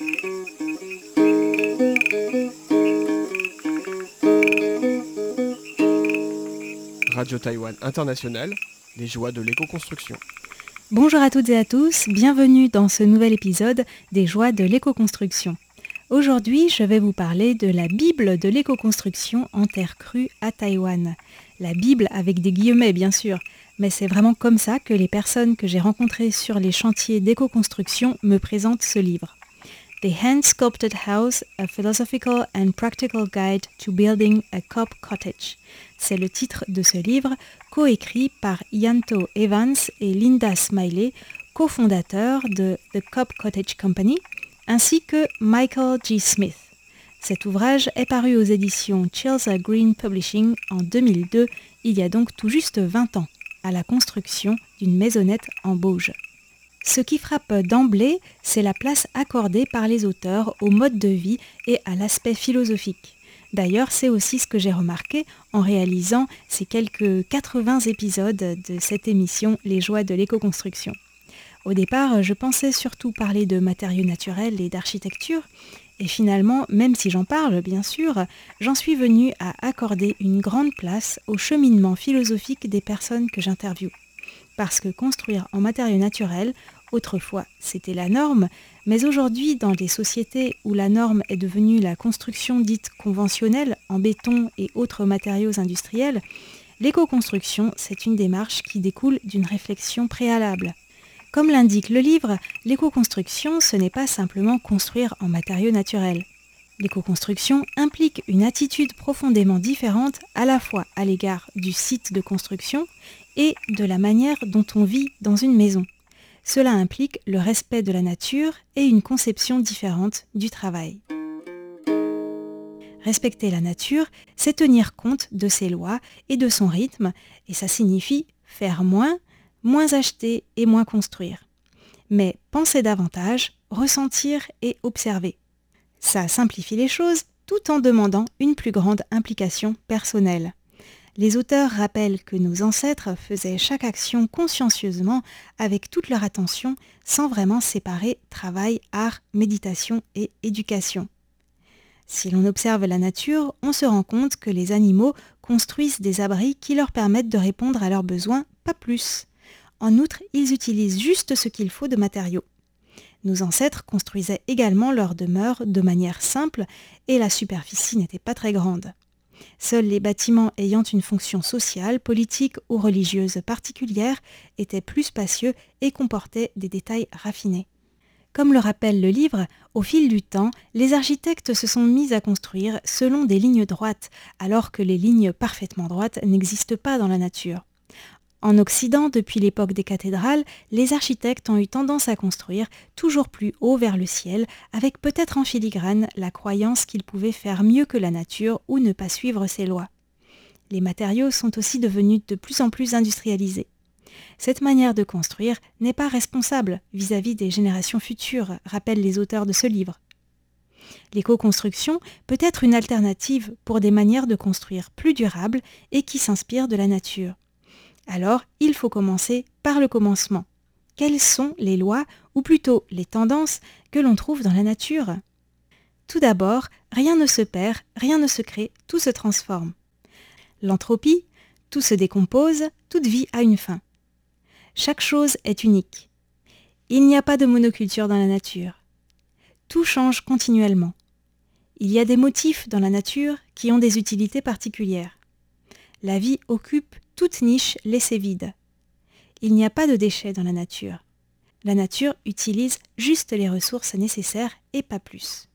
Radio Taïwan International, les joies de l'éco-construction. Bonjour à toutes et à tous, bienvenue dans ce nouvel épisode des joies de l'éco-construction. Aujourd'hui, je vais vous parler de la Bible de l'éco-construction en terre crue à Taïwan. La Bible avec des guillemets bien sûr, mais c'est vraiment comme ça que les personnes que j'ai rencontrées sur les chantiers d'éco-construction me présentent ce livre. The Hand-Sculpted House, a Philosophical and Practical Guide to Building a Cop Cottage. C'est le titre de ce livre, coécrit par Yanto Evans et Linda Smiley, cofondateurs de The Cop Cottage Company, ainsi que Michael G. Smith. Cet ouvrage est paru aux éditions Chelsea Green Publishing en 2002, il y a donc tout juste 20 ans, à la construction d'une maisonnette en Bauge. Ce qui frappe d'emblée, c'est la place accordée par les auteurs au mode de vie et à l'aspect philosophique. D'ailleurs, c'est aussi ce que j'ai remarqué en réalisant ces quelques 80 épisodes de cette émission Les joies de l'éco-construction. Au départ, je pensais surtout parler de matériaux naturels et d'architecture, et finalement, même si j'en parle, bien sûr, j'en suis venue à accorder une grande place au cheminement philosophique des personnes que j'interviewe parce que construire en matériaux naturels, autrefois c'était la norme, mais aujourd'hui dans des sociétés où la norme est devenue la construction dite conventionnelle en béton et autres matériaux industriels, l'éco-construction c'est une démarche qui découle d'une réflexion préalable. Comme l'indique le livre, l'éco-construction ce n'est pas simplement construire en matériaux naturels. L'éco-construction implique une attitude profondément différente à la fois à l'égard du site de construction et de la manière dont on vit dans une maison. Cela implique le respect de la nature et une conception différente du travail. Respecter la nature, c'est tenir compte de ses lois et de son rythme, et ça signifie faire moins, moins acheter et moins construire. Mais penser davantage, ressentir et observer. Ça simplifie les choses tout en demandant une plus grande implication personnelle. Les auteurs rappellent que nos ancêtres faisaient chaque action consciencieusement avec toute leur attention sans vraiment séparer travail, art, méditation et éducation. Si l'on observe la nature, on se rend compte que les animaux construisent des abris qui leur permettent de répondre à leurs besoins, pas plus. En outre, ils utilisent juste ce qu'il faut de matériaux. Nos ancêtres construisaient également leurs demeures de manière simple et la superficie n'était pas très grande. Seuls les bâtiments ayant une fonction sociale, politique ou religieuse particulière étaient plus spacieux et comportaient des détails raffinés. Comme le rappelle le livre, au fil du temps, les architectes se sont mis à construire selon des lignes droites, alors que les lignes parfaitement droites n'existent pas dans la nature. En Occident, depuis l'époque des cathédrales, les architectes ont eu tendance à construire toujours plus haut vers le ciel, avec peut-être en filigrane la croyance qu'ils pouvaient faire mieux que la nature ou ne pas suivre ses lois. Les matériaux sont aussi devenus de plus en plus industrialisés. Cette manière de construire n'est pas responsable vis-à-vis des générations futures, rappellent les auteurs de ce livre. L'éco-construction peut être une alternative pour des manières de construire plus durables et qui s'inspirent de la nature. Alors, il faut commencer par le commencement. Quelles sont les lois, ou plutôt les tendances, que l'on trouve dans la nature? Tout d'abord, rien ne se perd, rien ne se crée, tout se transforme. L'entropie, tout se décompose, toute vie a une fin. Chaque chose est unique. Il n'y a pas de monoculture dans la nature. Tout change continuellement. Il y a des motifs dans la nature qui ont des utilités particulières. La vie occupe toute niche laissée vide. Il n'y a pas de déchets dans la nature. La nature utilise juste les ressources nécessaires et pas plus.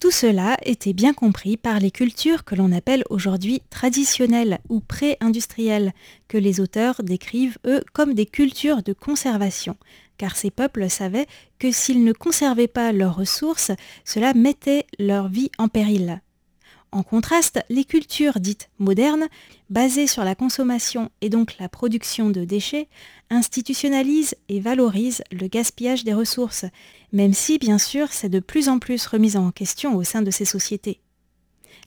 Tout cela était bien compris par les cultures que l'on appelle aujourd'hui traditionnelles ou pré-industrielles, que les auteurs décrivent, eux, comme des cultures de conservation, car ces peuples savaient que s'ils ne conservaient pas leurs ressources, cela mettait leur vie en péril. En contraste, les cultures dites modernes, basées sur la consommation et donc la production de déchets, institutionnalisent et valorisent le gaspillage des ressources, même si bien sûr c'est de plus en plus remis en question au sein de ces sociétés.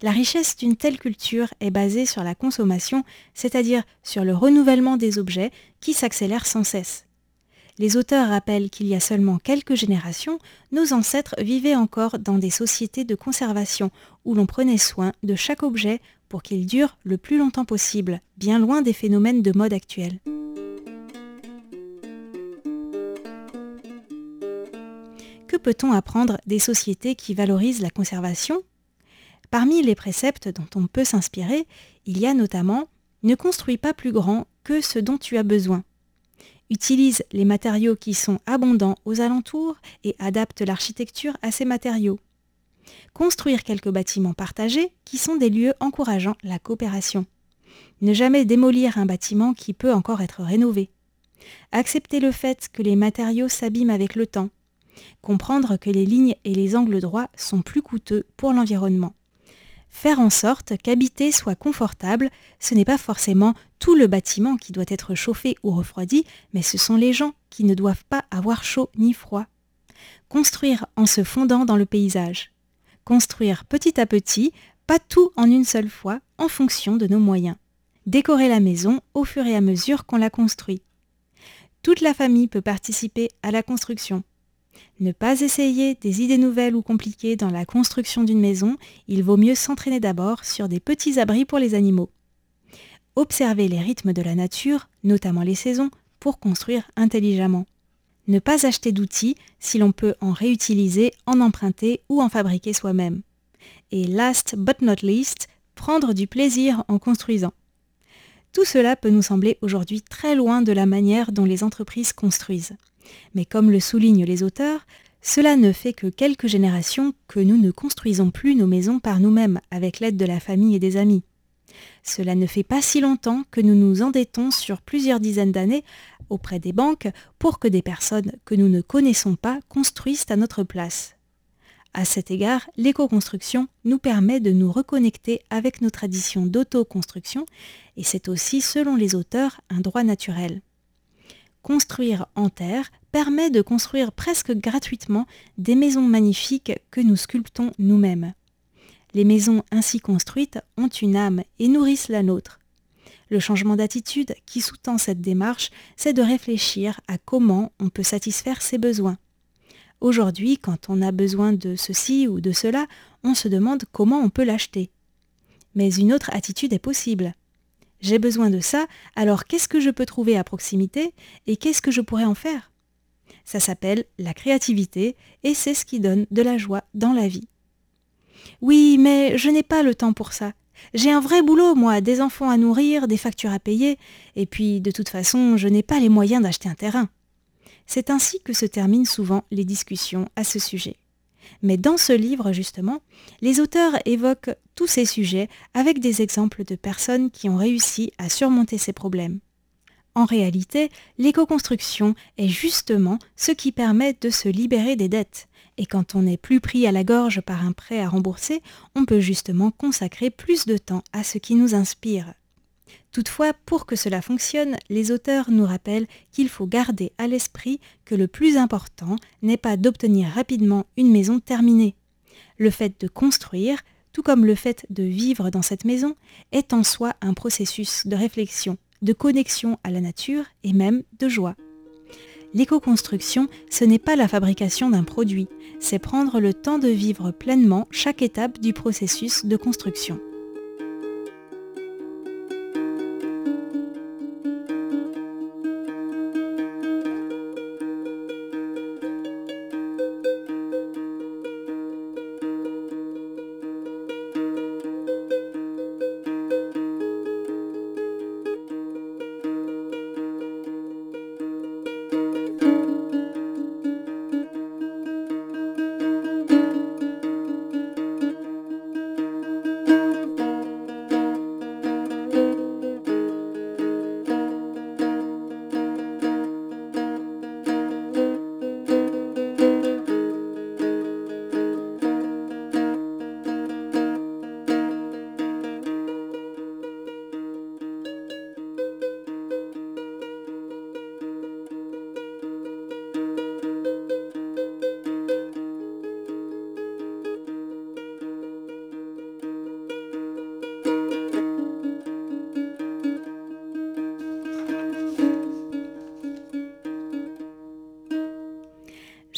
La richesse d'une telle culture est basée sur la consommation, c'est-à-dire sur le renouvellement des objets qui s'accélère sans cesse. Les auteurs rappellent qu'il y a seulement quelques générations, nos ancêtres vivaient encore dans des sociétés de conservation où l'on prenait soin de chaque objet pour qu'il dure le plus longtemps possible, bien loin des phénomènes de mode actuels. Que peut-on apprendre des sociétés qui valorisent la conservation? Parmi les préceptes dont on peut s'inspirer, il y a notamment ne construis pas plus grand que ce dont tu as besoin. Utilise les matériaux qui sont abondants aux alentours et adapte l'architecture à ces matériaux. Construire quelques bâtiments partagés qui sont des lieux encourageant la coopération. Ne jamais démolir un bâtiment qui peut encore être rénové. Accepter le fait que les matériaux s'abîment avec le temps. Comprendre que les lignes et les angles droits sont plus coûteux pour l'environnement. Faire en sorte qu'habiter soit confortable, ce n'est pas forcément tout le bâtiment qui doit être chauffé ou refroidi, mais ce sont les gens qui ne doivent pas avoir chaud ni froid. Construire en se fondant dans le paysage. Construire petit à petit, pas tout en une seule fois, en fonction de nos moyens. Décorer la maison au fur et à mesure qu'on la construit. Toute la famille peut participer à la construction. Ne pas essayer des idées nouvelles ou compliquées dans la construction d'une maison, il vaut mieux s'entraîner d'abord sur des petits abris pour les animaux. Observer les rythmes de la nature, notamment les saisons, pour construire intelligemment. Ne pas acheter d'outils si l'on peut en réutiliser, en emprunter ou en fabriquer soi-même. Et last but not least, prendre du plaisir en construisant. Tout cela peut nous sembler aujourd'hui très loin de la manière dont les entreprises construisent. Mais comme le soulignent les auteurs, cela ne fait que quelques générations que nous ne construisons plus nos maisons par nous-mêmes avec l'aide de la famille et des amis. Cela ne fait pas si longtemps que nous nous endettons sur plusieurs dizaines d'années auprès des banques pour que des personnes que nous ne connaissons pas construisent à notre place. À cet égard, l'éco-construction nous permet de nous reconnecter avec nos traditions d'autoconstruction et c'est aussi, selon les auteurs, un droit naturel. Construire en terre permet de construire presque gratuitement des maisons magnifiques que nous sculptons nous-mêmes. Les maisons ainsi construites ont une âme et nourrissent la nôtre. Le changement d'attitude qui sous-tend cette démarche, c'est de réfléchir à comment on peut satisfaire ses besoins. Aujourd'hui, quand on a besoin de ceci ou de cela, on se demande comment on peut l'acheter. Mais une autre attitude est possible. J'ai besoin de ça, alors qu'est-ce que je peux trouver à proximité et qu'est-ce que je pourrais en faire? Ça s'appelle la créativité et c'est ce qui donne de la joie dans la vie. Oui, mais je n'ai pas le temps pour ça. J'ai un vrai boulot, moi, des enfants à nourrir, des factures à payer, et puis de toute façon, je n'ai pas les moyens d'acheter un terrain. C'est ainsi que se terminent souvent les discussions à ce sujet. Mais dans ce livre, justement, les auteurs évoquent tous ces sujets avec des exemples de personnes qui ont réussi à surmonter ces problèmes. En réalité, l'éco-construction est justement ce qui permet de se libérer des dettes. Et quand on n'est plus pris à la gorge par un prêt à rembourser, on peut justement consacrer plus de temps à ce qui nous inspire. Toutefois, pour que cela fonctionne, les auteurs nous rappellent qu'il faut garder à l'esprit que le plus important n'est pas d'obtenir rapidement une maison terminée. Le fait de construire, tout comme le fait de vivre dans cette maison, est en soi un processus de réflexion, de connexion à la nature et même de joie. L'éco-construction, ce n'est pas la fabrication d'un produit, c'est prendre le temps de vivre pleinement chaque étape du processus de construction.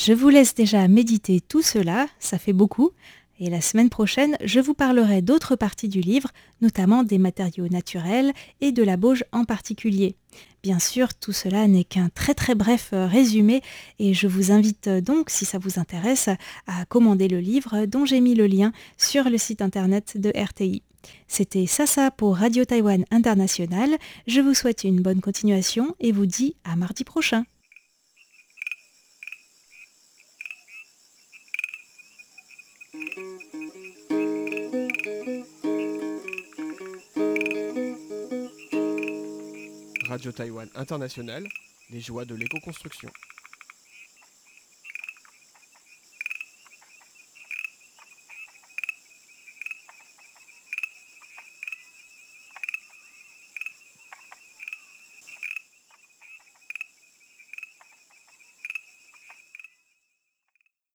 Je vous laisse déjà méditer tout cela, ça fait beaucoup, et la semaine prochaine, je vous parlerai d'autres parties du livre, notamment des matériaux naturels et de la bauge en particulier. Bien sûr, tout cela n'est qu'un très très bref euh, résumé et je vous invite euh, donc, si ça vous intéresse, à commander le livre dont j'ai mis le lien sur le site internet de RTI. C'était Sasa pour Radio Taïwan International. Je vous souhaite une bonne continuation et vous dis à mardi prochain. Radio Taïwan International, les joies de l'éco-construction.